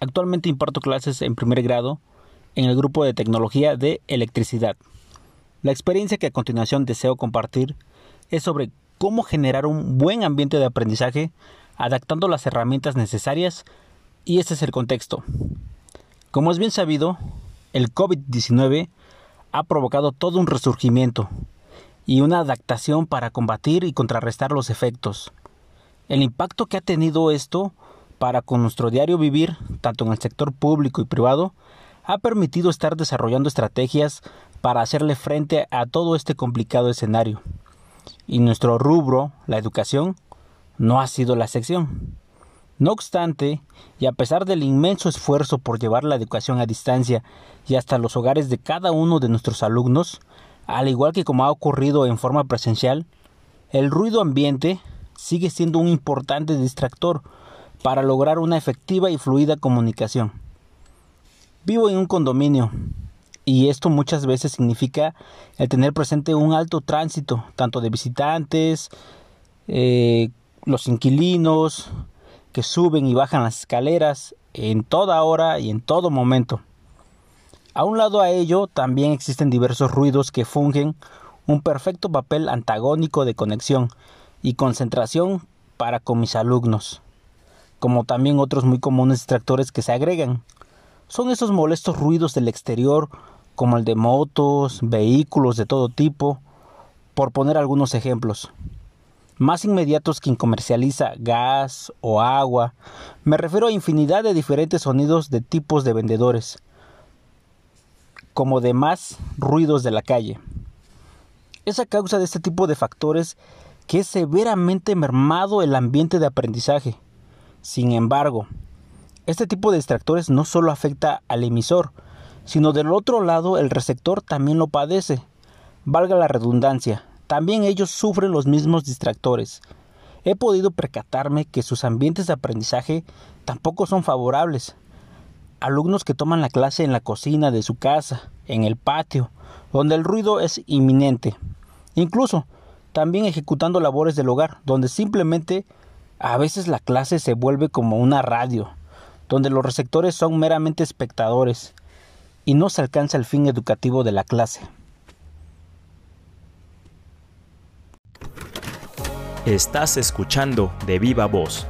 Actualmente imparto clases en primer grado en el grupo de tecnología de electricidad. La experiencia que a continuación deseo compartir es sobre cómo generar un buen ambiente de aprendizaje adaptando las herramientas necesarias y este es el contexto. Como es bien sabido, el COVID-19 ha provocado todo un resurgimiento y una adaptación para combatir y contrarrestar los efectos. El impacto que ha tenido esto para con nuestro diario vivir, tanto en el sector público y privado, ha permitido estar desarrollando estrategias para hacerle frente a todo este complicado escenario. Y nuestro rubro, la educación, no ha sido la excepción. No obstante, y a pesar del inmenso esfuerzo por llevar la educación a distancia y hasta los hogares de cada uno de nuestros alumnos, al igual que como ha ocurrido en forma presencial, el ruido ambiente sigue siendo un importante distractor para lograr una efectiva y fluida comunicación. Vivo en un condominio y esto muchas veces significa el tener presente un alto tránsito, tanto de visitantes, eh, los inquilinos que suben y bajan las escaleras en toda hora y en todo momento. A un lado a ello también existen diversos ruidos que fungen un perfecto papel antagónico de conexión y concentración para con mis alumnos, como también otros muy comunes distractores que se agregan. Son esos molestos ruidos del exterior, como el de motos, vehículos de todo tipo, por poner algunos ejemplos. Más inmediatos quien comercializa gas o agua, me refiero a infinidad de diferentes sonidos de tipos de vendedores, como de más ruidos de la calle. Es a causa de este tipo de factores que es severamente mermado el ambiente de aprendizaje. Sin embargo, este tipo de distractores no solo afecta al emisor, sino del otro lado el receptor también lo padece. Valga la redundancia, también ellos sufren los mismos distractores. He podido percatarme que sus ambientes de aprendizaje tampoco son favorables. Alumnos que toman la clase en la cocina de su casa, en el patio, donde el ruido es inminente. Incluso también ejecutando labores del hogar, donde simplemente a veces la clase se vuelve como una radio, donde los receptores son meramente espectadores y no se alcanza el fin educativo de la clase. Estás escuchando de viva voz.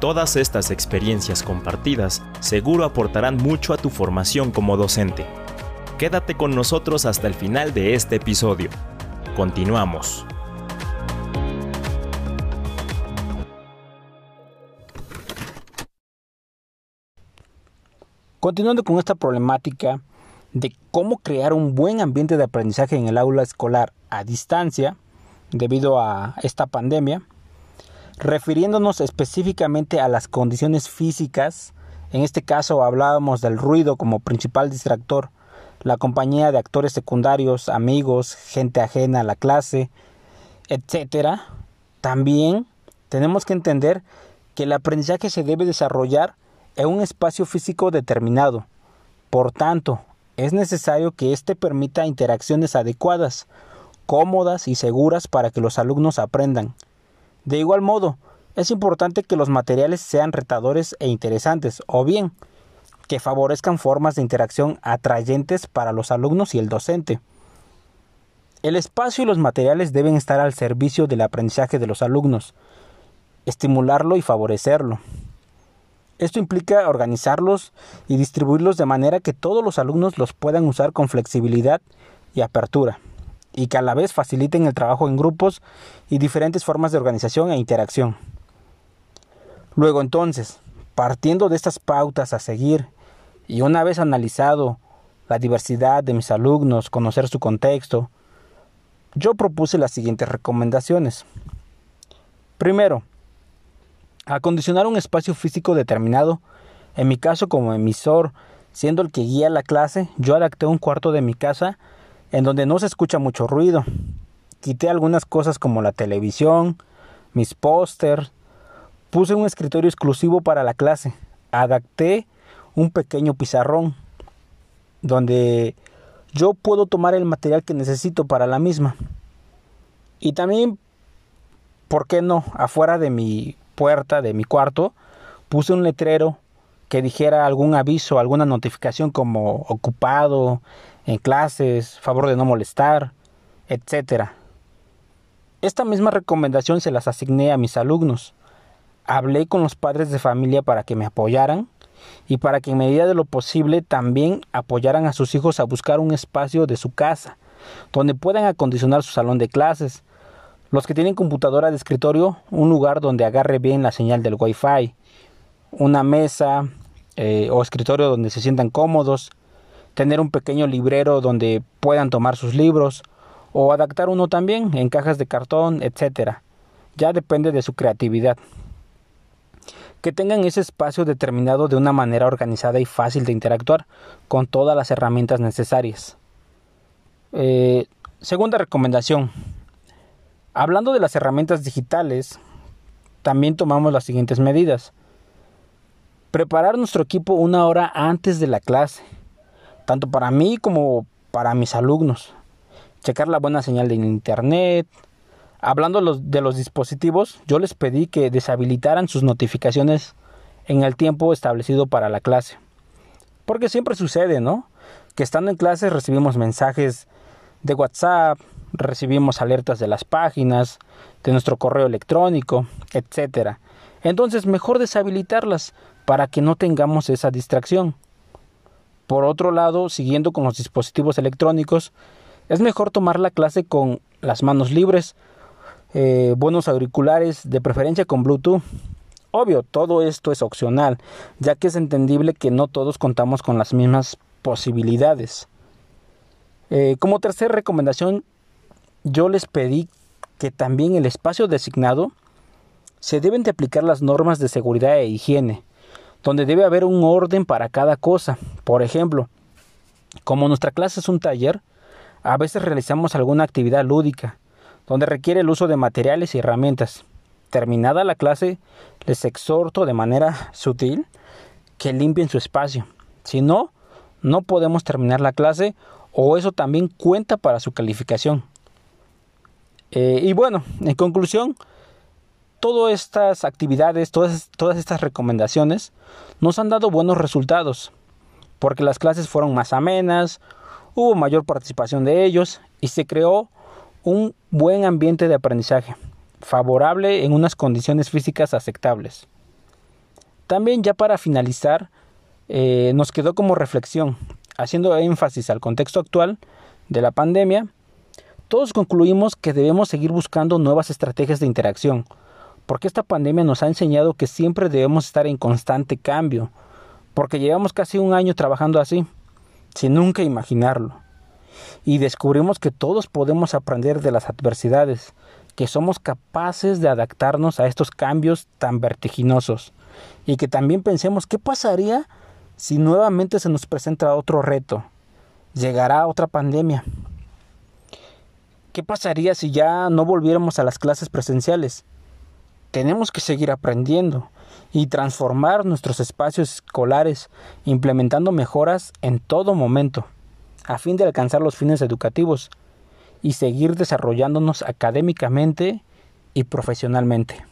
Todas estas experiencias compartidas seguro aportarán mucho a tu formación como docente. Quédate con nosotros hasta el final de este episodio. Continuamos. Continuando con esta problemática de cómo crear un buen ambiente de aprendizaje en el aula escolar a distancia debido a esta pandemia, refiriéndonos específicamente a las condiciones físicas, en este caso hablábamos del ruido como principal distractor, la compañía de actores secundarios, amigos, gente ajena a la clase, etcétera. También tenemos que entender que el aprendizaje se debe desarrollar en un espacio físico determinado. Por tanto, es necesario que éste permita interacciones adecuadas, cómodas y seguras para que los alumnos aprendan. De igual modo, es importante que los materiales sean retadores e interesantes, o bien, que favorezcan formas de interacción atrayentes para los alumnos y el docente. El espacio y los materiales deben estar al servicio del aprendizaje de los alumnos, estimularlo y favorecerlo. Esto implica organizarlos y distribuirlos de manera que todos los alumnos los puedan usar con flexibilidad y apertura, y que a la vez faciliten el trabajo en grupos y diferentes formas de organización e interacción. Luego entonces, partiendo de estas pautas a seguir, y una vez analizado la diversidad de mis alumnos, conocer su contexto, yo propuse las siguientes recomendaciones. Primero, Acondicionar un espacio físico determinado En mi caso, como emisor, siendo el que guía la clase, yo adapté un cuarto de mi casa en donde no se escucha mucho ruido. Quité algunas cosas como la televisión, mis pósters, puse un escritorio exclusivo para la clase, adapté un pequeño pizarrón donde yo puedo tomar el material que necesito para la misma. Y también, ¿por qué no? Afuera de mi puerta, de mi cuarto, puse un letrero que dijera algún aviso, alguna notificación como ocupado, en clases, favor de no molestar, etc. Esta misma recomendación se las asigné a mis alumnos. Hablé con los padres de familia para que me apoyaran y para que en medida de lo posible también apoyaran a sus hijos a buscar un espacio de su casa donde puedan acondicionar su salón de clases. Los que tienen computadora de escritorio, un lugar donde agarre bien la señal del Wi-Fi, una mesa eh, o escritorio donde se sientan cómodos, tener un pequeño librero donde puedan tomar sus libros o adaptar uno también en cajas de cartón, etc. Ya depende de su creatividad que tengan ese espacio determinado de una manera organizada y fácil de interactuar con todas las herramientas necesarias. Eh, segunda recomendación. Hablando de las herramientas digitales, también tomamos las siguientes medidas. Preparar nuestro equipo una hora antes de la clase, tanto para mí como para mis alumnos. Checar la buena señal de internet, Hablando de los dispositivos, yo les pedí que deshabilitaran sus notificaciones en el tiempo establecido para la clase. Porque siempre sucede, ¿no? Que estando en clase recibimos mensajes de WhatsApp, recibimos alertas de las páginas, de nuestro correo electrónico, etc. Entonces, mejor deshabilitarlas para que no tengamos esa distracción. Por otro lado, siguiendo con los dispositivos electrónicos, es mejor tomar la clase con las manos libres eh, buenos auriculares, de preferencia con Bluetooth. Obvio, todo esto es opcional, ya que es entendible que no todos contamos con las mismas posibilidades. Eh, como tercera recomendación, yo les pedí que también el espacio designado se deben de aplicar las normas de seguridad e higiene, donde debe haber un orden para cada cosa. Por ejemplo, como nuestra clase es un taller, a veces realizamos alguna actividad lúdica, donde requiere el uso de materiales y herramientas. Terminada la clase, les exhorto de manera sutil que limpien su espacio. Si no, no podemos terminar la clase o eso también cuenta para su calificación. Eh, y bueno, en conclusión, todas estas actividades, todas, todas estas recomendaciones nos han dado buenos resultados, porque las clases fueron más amenas, hubo mayor participación de ellos y se creó un buen ambiente de aprendizaje, favorable en unas condiciones físicas aceptables. También ya para finalizar, eh, nos quedó como reflexión, haciendo énfasis al contexto actual de la pandemia, todos concluimos que debemos seguir buscando nuevas estrategias de interacción, porque esta pandemia nos ha enseñado que siempre debemos estar en constante cambio, porque llevamos casi un año trabajando así, sin nunca imaginarlo y descubrimos que todos podemos aprender de las adversidades, que somos capaces de adaptarnos a estos cambios tan vertiginosos y que también pensemos qué pasaría si nuevamente se nos presenta otro reto, llegará otra pandemia. ¿Qué pasaría si ya no volviéramos a las clases presenciales? Tenemos que seguir aprendiendo y transformar nuestros espacios escolares implementando mejoras en todo momento a fin de alcanzar los fines educativos y seguir desarrollándonos académicamente y profesionalmente.